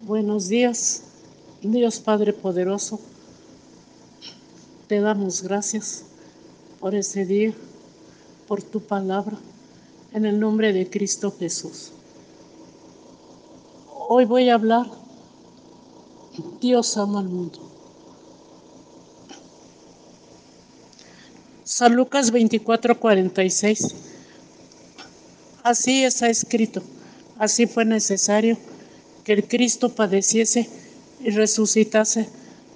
Buenos días, Dios Padre Poderoso. Te damos gracias por ese día, por tu palabra, en el nombre de Cristo Jesús. Hoy voy a hablar, Dios ama al mundo. San Lucas 24, 46. Así está escrito, así fue necesario que el Cristo padeciese y resucitase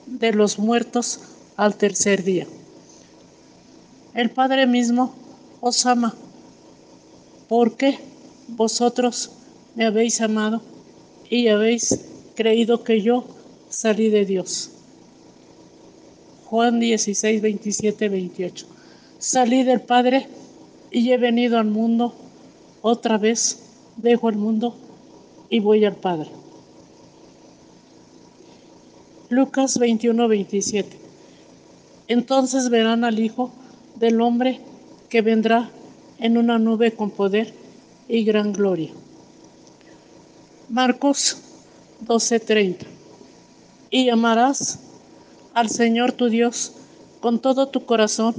de los muertos al tercer día. El Padre mismo os ama, porque vosotros me habéis amado y habéis creído que yo salí de Dios. Juan 16, 27, 28. Salí del Padre y he venido al mundo. Otra vez dejo el mundo y voy al Padre. Lucas 21, 27. Entonces verán al Hijo del Hombre que vendrá en una nube con poder y gran gloria. Marcos 12:30. Y amarás al Señor tu Dios con todo tu corazón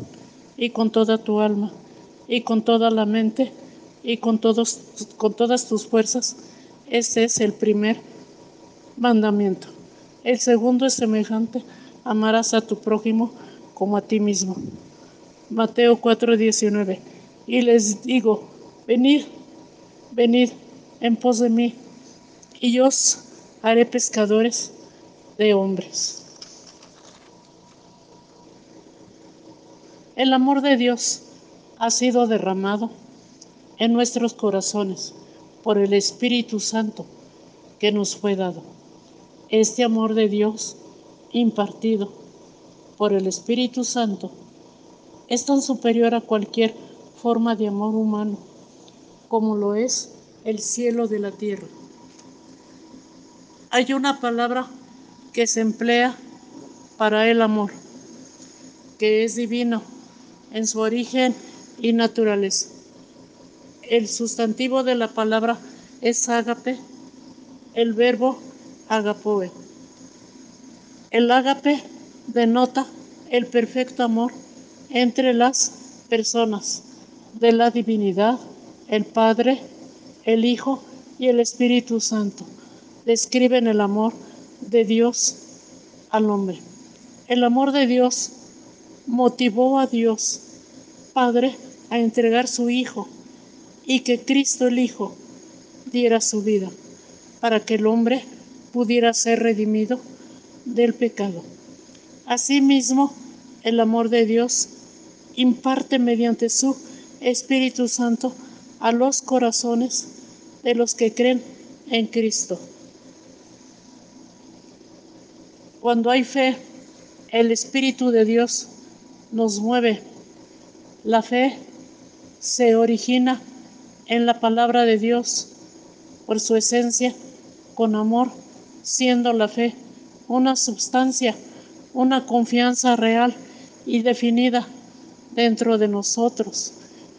y con toda tu alma y con toda la mente y con, todos, con todas tus fuerzas. Ese es el primer mandamiento. El segundo es semejante, amarás a tu prójimo como a ti mismo. Mateo 4:19. Y les digo, venid, venid en pos de mí, y yo os haré pescadores de hombres. El amor de Dios ha sido derramado en nuestros corazones por el Espíritu Santo que nos fue dado. Este amor de Dios impartido por el Espíritu Santo es tan superior a cualquier forma de amor humano como lo es el cielo de la tierra. Hay una palabra que se emplea para el amor, que es divino en su origen y naturaleza. El sustantivo de la palabra es ágape, el verbo agapoe. El ágape denota el perfecto amor entre las personas de la divinidad, el Padre, el Hijo y el Espíritu Santo. Describen el amor de Dios al hombre. El amor de Dios motivó a Dios, Padre, a entregar su Hijo y que Cristo el Hijo diera su vida para que el hombre pudiera ser redimido del pecado. Asimismo, el amor de Dios imparte mediante su Espíritu Santo a los corazones de los que creen en Cristo. Cuando hay fe, el Espíritu de Dios nos mueve. La fe se origina en la palabra de Dios por su esencia, con amor siendo la fe una sustancia, una confianza real y definida dentro de nosotros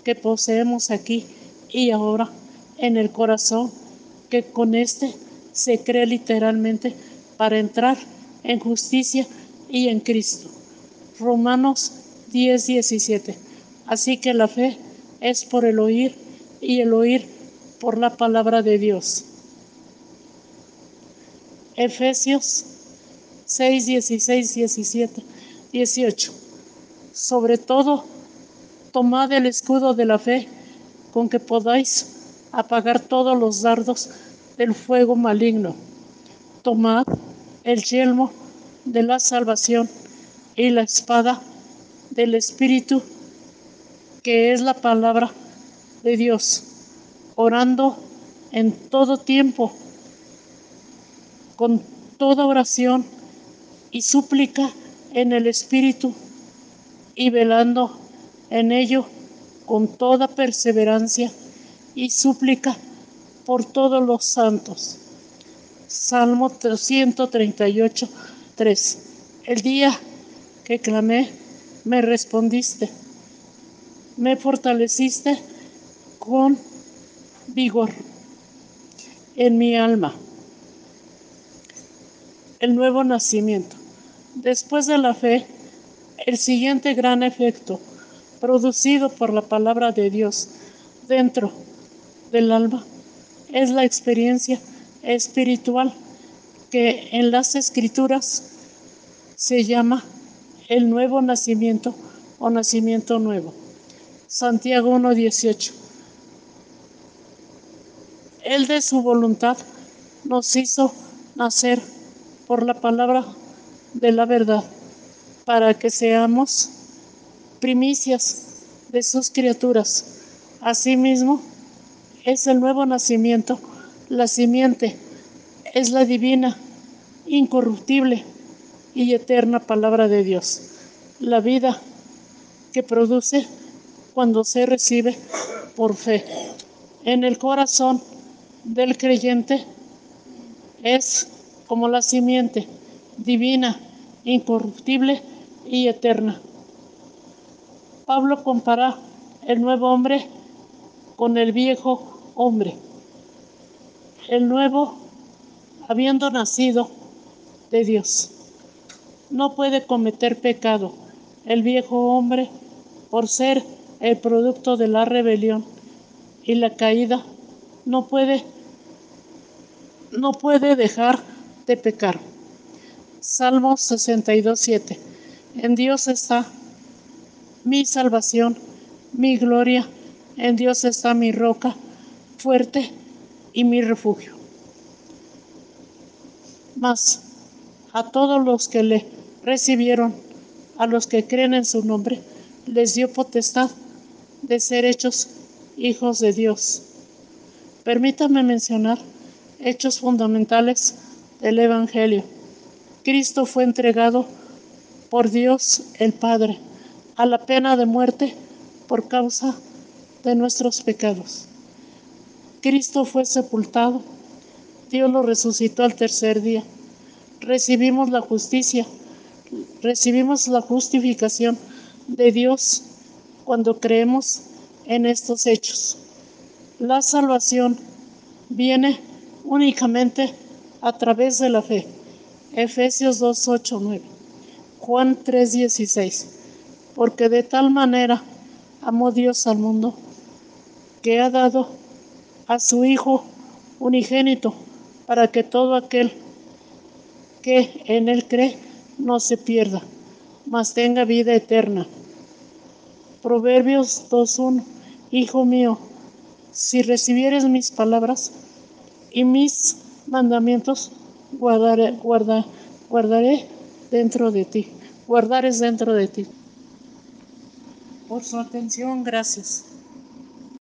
que poseemos aquí y ahora en el corazón, que con este se cree literalmente para entrar en justicia y en Cristo. Romanos 10, 17. Así que la fe es por el oír y el oír por la palabra de Dios. Efesios 6, 16, 17, 18. Sobre todo, tomad el escudo de la fe con que podáis apagar todos los dardos del fuego maligno. Tomad el yelmo de la salvación y la espada del Espíritu, que es la palabra de Dios, orando en todo tiempo con toda oración y súplica en el Espíritu y velando en ello con toda perseverancia y súplica por todos los santos. Salmo 138, 3. El día que clamé, me respondiste, me fortaleciste con vigor en mi alma. El nuevo nacimiento. Después de la fe, el siguiente gran efecto producido por la palabra de Dios dentro del alma es la experiencia espiritual que en las escrituras se llama el nuevo nacimiento o nacimiento nuevo. Santiago 1.18. Él de su voluntad nos hizo nacer por la palabra de la verdad, para que seamos primicias de sus criaturas. Asimismo, es el nuevo nacimiento, la simiente, es la divina, incorruptible y eterna palabra de Dios, la vida que produce cuando se recibe por fe. En el corazón del creyente es como la simiente divina, incorruptible y eterna. Pablo compara el nuevo hombre con el viejo hombre. El nuevo, habiendo nacido de Dios, no puede cometer pecado. El viejo hombre, por ser el producto de la rebelión y la caída, no puede no puede dejar de pecar. Salmo 62, 7. En Dios está mi salvación, mi gloria, en Dios está mi roca fuerte y mi refugio. Mas a todos los que le recibieron, a los que creen en su nombre, les dio potestad de ser hechos hijos de Dios. Permítame mencionar hechos fundamentales del Evangelio. Cristo fue entregado por Dios el Padre a la pena de muerte por causa de nuestros pecados. Cristo fue sepultado, Dios lo resucitó al tercer día. Recibimos la justicia, recibimos la justificación de Dios cuando creemos en estos hechos. La salvación viene únicamente a través de la fe. Efesios 2, 8, 9. Juan 3, 16. Porque de tal manera amó Dios al mundo que ha dado a su Hijo unigénito para que todo aquel que en él cree no se pierda, mas tenga vida eterna. Proverbios 2.1 Hijo mío, si recibieres mis palabras y mis mandamientos, guardaré, guarda, guardaré dentro de ti. Guardar es dentro de ti. Por su atención, gracias.